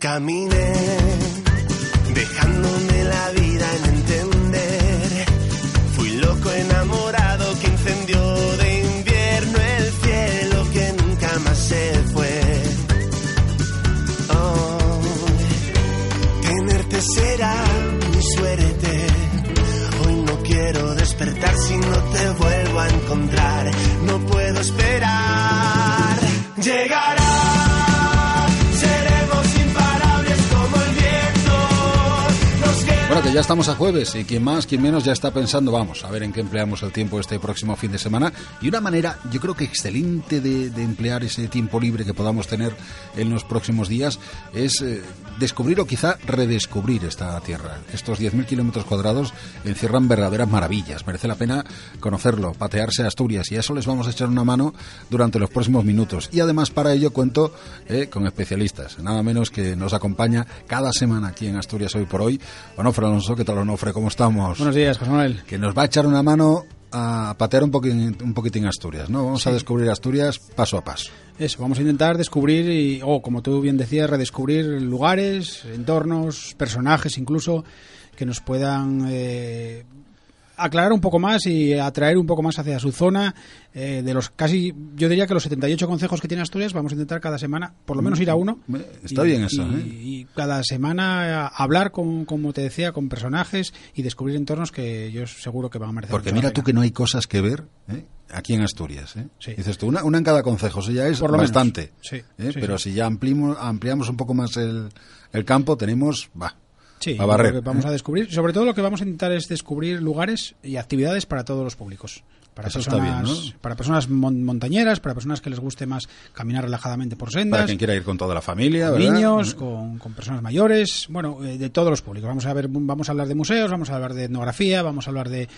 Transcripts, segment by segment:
Caminé, dejándome la vida en entender. Fui loco enamorado que incendió de invierno el cielo que nunca más se fue. Oh, tenerte será mi suerte. Hoy no quiero despertar si no te vuelvo a encontrar. No puedo esperar. Bueno, ya estamos a jueves y quien más, quien menos ya está pensando, vamos, a ver en qué empleamos el tiempo este próximo fin de semana. Y una manera, yo creo que excelente de, emplear ese tiempo libre que podamos tener en los próximos días es eh, descubrir o quizá redescubrir esta tierra. Estos 10.000 kilómetros cuadrados encierran verdaderas maravillas. Merece la pena conocerlo, patearse a Asturias y a eso les vamos a echar una mano durante los próximos minutos. Y además para ello cuento eh, con especialistas, nada menos que nos acompaña cada semana aquí en Asturias Hoy por Hoy. Onofre Alonso, ¿qué tal Onofre? ¿Cómo estamos? Buenos días, José Manuel. Que nos va a echar una mano a patear un poquitín, un poquitín Asturias, ¿no? Vamos a descubrir Asturias paso a paso. Eso, vamos a intentar descubrir, y, o como tú bien decías, redescubrir lugares, entornos, personajes incluso, que nos puedan eh, aclarar un poco más y atraer un poco más hacia su zona. eh, de los casi, yo diría que los 78 consejos que tiene Asturias, vamos a intentar cada semana, por lo menos ir a uno. Me- está Y- bien eso, y, ¿eh? y cada semana hablar, con, como te decía, con personajes y descubrir entornos que yo seguro que van a merecer Porque mira tú que no hay cosas que ver ¿eh? aquí en Asturias. ¿eh? Sí. Dices tú, una, una en cada consejo, eso ya es Por lo menos. bastante. Sí, ¿eh? sí, Pero si ya ampliamos, ampliamos un poco más el, el campo, tenemos, va, Sí, a barrer. lo que vamos a descubrir. Sobre todo lo que vamos a intentar es descubrir lugares y actividades para todos los públicos. Para Eso está personas, bien, ¿no? para personas mon- montañeras, para personas que les guste más caminar relajadamente por Para sendas, quien quiera ir con toda la familia, con ¿verdad? niños, con, con personas mayores, bueno, eh, de todos los públicos. Vamos a ver, vamos a hablar de museos, vamos a hablar de etnografía, vamos a hablar de,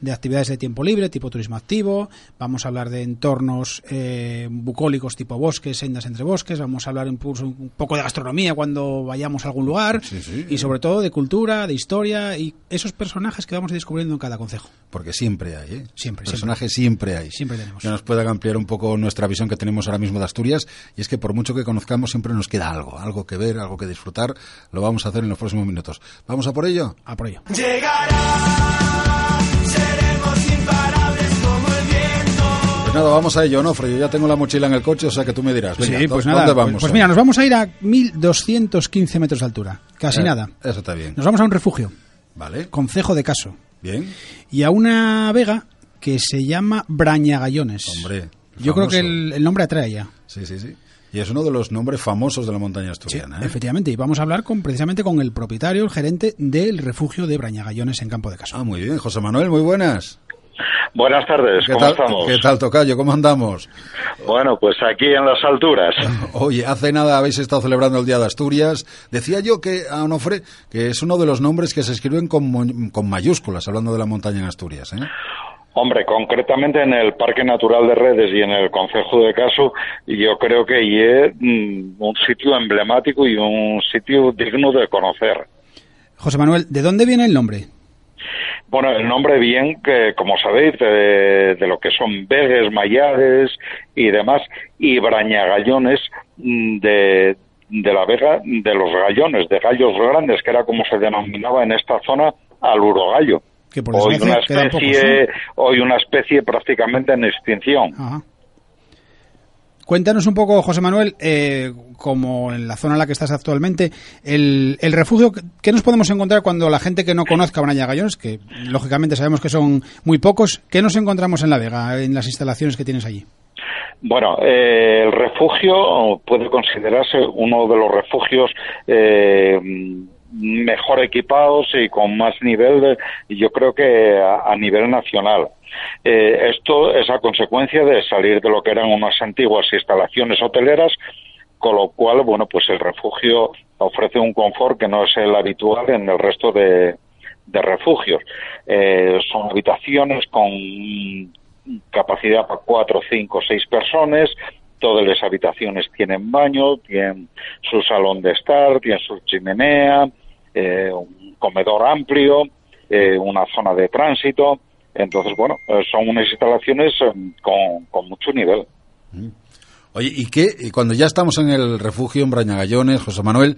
de actividades de tiempo libre, tipo turismo activo, vamos a hablar de entornos eh, bucólicos tipo bosques, sendas entre bosques, vamos a hablar incluso un poco de gastronomía cuando vayamos a algún lugar Sí, sí. y sobre todo de cultura, de historia y esos personajes que vamos descubriendo en cada concejo. Porque siempre hay, ¿eh? Siempre, Siempre, hay. Siempre tenemos. Que nos puedan ampliar un poco nuestra visión que tenemos ahora mismo de Asturias. Y es que por mucho que conozcamos, siempre nos queda algo, algo que ver, algo que disfrutar. Lo vamos a hacer en los próximos minutos. ¿Vamos a por ello? A por ello. Llegará, seremos imparables como el viento. Pues nada, vamos a ello, ¿no, Yo ya tengo la mochila en el coche, o sea que tú me dirás. Venga, sí, ¿dó- pues nada. ¿Dónde pues- vamos? Pues, mira, nos vamos a ir a 1215 metros de altura. Casi Eh, nada. Eso está bien. Nos vamos a un refugio, Vale, Concejo de Caso, bien. y a una vega que se llama Brañagallones. Hombre, Yo creo que el, el nombre atrae ya. Sí, sí, sí. Y es uno de los nombres famosos de la montaña Sí, asturiana. ¿eh? efectivamente. Y vamos a hablar con precisamente con el propietario, el gerente del refugio de Brañagallones en Campo de Caso. Ah, muy bien. José Manuel, muy buenas. Buenas tardes, ¿Qué ¿cómo tal, estamos? ¿Qué tal, Tocayo? ¿Cómo andamos? Bueno, pues aquí en las alturas. Oye, hace nada habéis estado celebrando el Día de Asturias. Decía yo que a Onofre que es uno de los nombres que se escriben con, mo- con mayúsculas, hablando de la montaña en Asturias. ¿eh? Hombre, concretamente en el Parque Natural de Redes y en el Concejo de Caso, yo creo que es mm, un sitio emblemático y un sitio digno de conocer. José Manuel, ¿de dónde viene el nombre? Bueno, el nombre bien, que como sabéis, de, de lo que son vegues, mayades y demás, y brañagallones mm, de, de la vega de los gallones, de gallos grandes, que era como se denominaba en esta zona al urogallo. Que por Hoy una pocos, especie, hoy una especie prácticamente en extinción. Ajá. Cuéntanos un poco, José Manuel, eh, como en la zona en la que estás actualmente, el, el refugio, ¿qué nos podemos encontrar cuando la gente que no conozca Brañagallones, que lógicamente sabemos que son muy pocos, ¿qué nos encontramos en La Vega, en las instalaciones que tienes allí? Bueno, eh, el refugio puede considerarse uno de los refugios eh, mejor equipados y con más nivel, de, yo creo que a, nivel nacional. Eh, esto es a consecuencia de salir de lo que eran unas antiguas instalaciones hoteleras con lo cual, bueno, pues el refugio ofrece un confort que no es el habitual en el resto de, de refugios. Eh, son habitaciones con capacidad para cuatro, cinco, seis personas. Todas las habitaciones tienen baño, tienen su salón de estar, tienen su chimenea, eh, un comedor amplio, eh, una zona de tránsito. Entonces, bueno, eh, son unas instalaciones eh, con, con mucho nivel. Oye, ¿y qué? Y cuando ya estamos en el refugio en Brañagallones, José Manuel,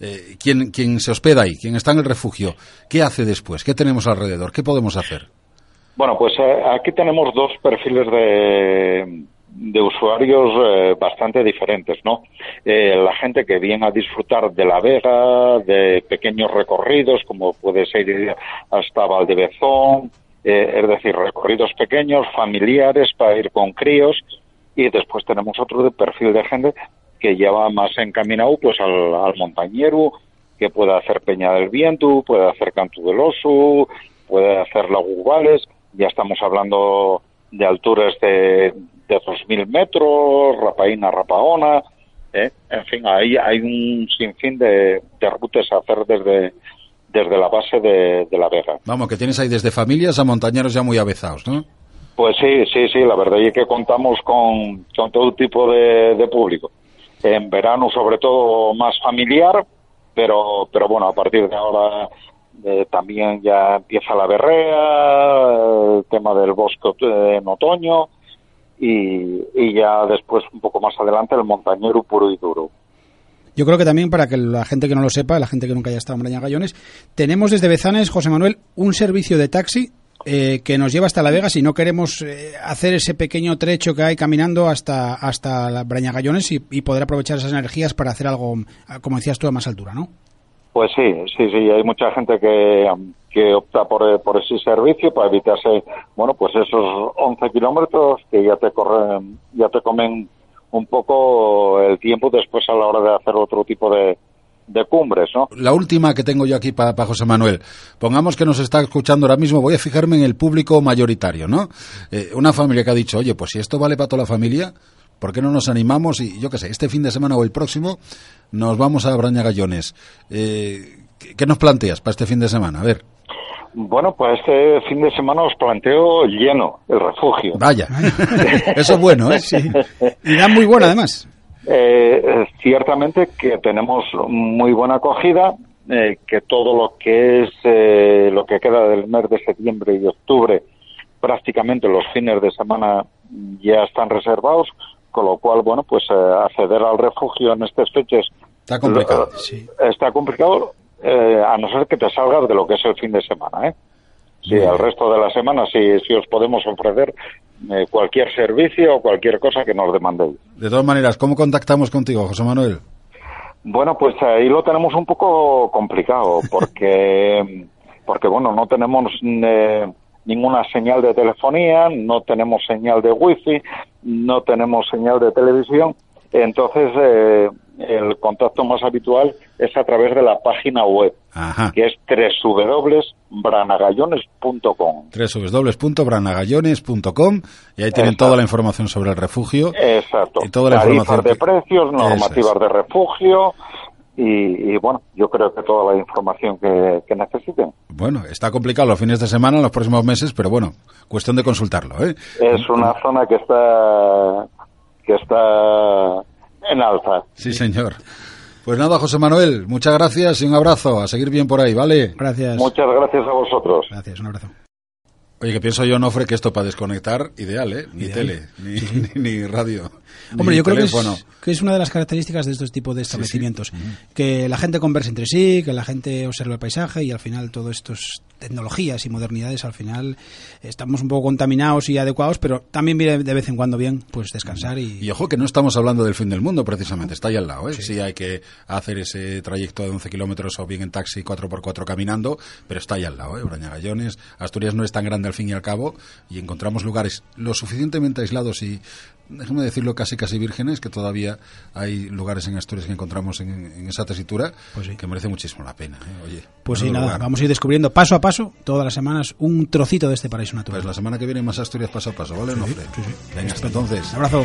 eh, ¿quién, quién se hospeda ahí? ¿Quién está en el refugio? ¿Qué hace después? ¿Qué tenemos alrededor? ¿Qué podemos hacer? Bueno, pues aquí tenemos dos perfiles de, de usuarios eh, bastante diferentes, ¿no? Eh, la gente que viene a disfrutar de la Vega, de pequeños recorridos, como puede ser hasta Valdebezón, eh, es decir, recorridos pequeños, familiares, para ir con críos, y después tenemos otro de perfil de gente que ya va más encaminado pues al, al montañero, que puede hacer Peña del Viento, puede hacer Canto del Oso, puede hacer Lagubales, ya estamos hablando de alturas de, de 2.000 metros, Rapaína, Rapaona, ¿eh? en fin, ahí hay un sinfín de, de rutas a hacer desde, desde la base de, de la Vega. Vamos, que tienes ahí desde familias a montañeros ya muy avezados, ¿no? Pues sí, sí, sí, la verdad es que contamos con, con todo tipo de, de público. En verano, sobre todo, más familiar, pero, pero bueno, a partir de ahora eh, también ya empieza la berrea, el tema del bosque eh, en otoño y, y ya después, un poco más adelante, el montañero puro y duro. Yo creo que también para que la gente que no lo sepa, la gente que nunca haya estado en Brañagallones, tenemos desde Bezanes, José Manuel, un servicio de taxi eh, que nos lleva hasta La Vega si no queremos eh, hacer ese pequeño trecho que hay caminando hasta, hasta la Brañagallones y, y poder aprovechar esas energías para hacer algo, como decías tú, a más altura, ¿no? Pues sí, sí, sí, hay mucha gente que, que opta por, por ese servicio para evitarse, bueno, pues esos 11 kilómetros que ya te corren, ya te comen un poco el tiempo después a la hora de hacer otro tipo de, de cumbres, ¿no? La última que tengo yo aquí para, para José Manuel. Pongamos que nos está escuchando ahora mismo, voy a fijarme en el público mayoritario, ¿no? Eh, una familia que ha dicho, oye, pues si esto vale para toda la familia, ¿por qué no nos animamos? Y yo qué sé, este fin de semana o el próximo nos vamos a Brañagallones. Eh, ¿qué- ¿Qué nos planteas para este fin de semana? A ver. Bueno, pues este fin de semana os planteo lleno el refugio. Vaya. Eso es bueno, ¿eh? Sí. Y da muy buena, además. Eh, ciertamente que tenemos muy buena acogida, eh, que todo lo que es eh, lo que queda del mes de septiembre y octubre, prácticamente los fines de semana ya están reservados, con lo cual, bueno, pues eh, acceder al refugio en estas fechas Está complicado. lo- Sí. está complicado, eh, a no ser que te salgas de lo que es el fin de semana, ¿eh? Sí, al resto de la semana sí, sí os podemos ofrecer eh, cualquier servicio o cualquier cosa que nos demandéis. De todas maneras, ¿cómo contactamos contigo, José Manuel? Bueno, pues ahí lo tenemos un poco complicado porque, porque bueno, no tenemos eh, ninguna señal de telefonía, no tenemos señal de wifi, no tenemos señal de televisión. Entonces, eh, el contacto más habitual es a través de la página web, Ajá. que es www.branagallones.com. www.branagallones.com y ahí tienen Exacto. toda la información sobre el refugio. Exacto. Y toda la Tarifas información de precios, normativas es. de refugio y, y, bueno, yo creo que toda la información que, que necesiten. Bueno, está complicado los fines de semana, los próximos meses, pero bueno, cuestión de consultarlo, ¿eh? Es una zona que está que está en alza. Sí, señor. Pues nada, José Manuel, muchas gracias y un abrazo. A seguir bien por ahí, ¿vale? Gracias. Muchas gracias a vosotros. Gracias, un abrazo. Oye, que pienso yo, Nofre, que esto para desconectar, ideal, ¿eh? Ni Ideal. tele, ni, ni- ni radio. Hombre, ni yo creo que es, que es una de las características de estos tipos de establecimientos. Que la gente converse entre sí, que la gente observe el paisaje y al final todo estos tecnologías y modernidades, al final estamos un poco contaminados y adecuados, pero también viene de vez en cuando bien pues descansar y... Y ojo que no estamos hablando del fin del mundo, precisamente, está ahí al lado. ¿eh? Sí. hay que hacer ese trayecto de 11 kilómetros o bien en taxi 4x4 caminando, pero está ahí al lado. ¿eh? Brañagallones, Asturias no es tan grande al fin y al cabo y encontramos lugares lo suficientemente aislados y, déjame decirlo, casi casi vírgenes, que todavía hay lugares en Asturias que encontramos en, en esa tesitura Pues sí. que merece muchísimo la pena. ¿eh? Oye, Pues sí, nada, lugar. vamos a ir descubriendo paso a paso, todas las semanas, un trocito de este paraíso natural. Pues la semana que viene más Asturias paso a paso, ¿vale? Sí, sí. Venga, hasta entonces. Un abrazo.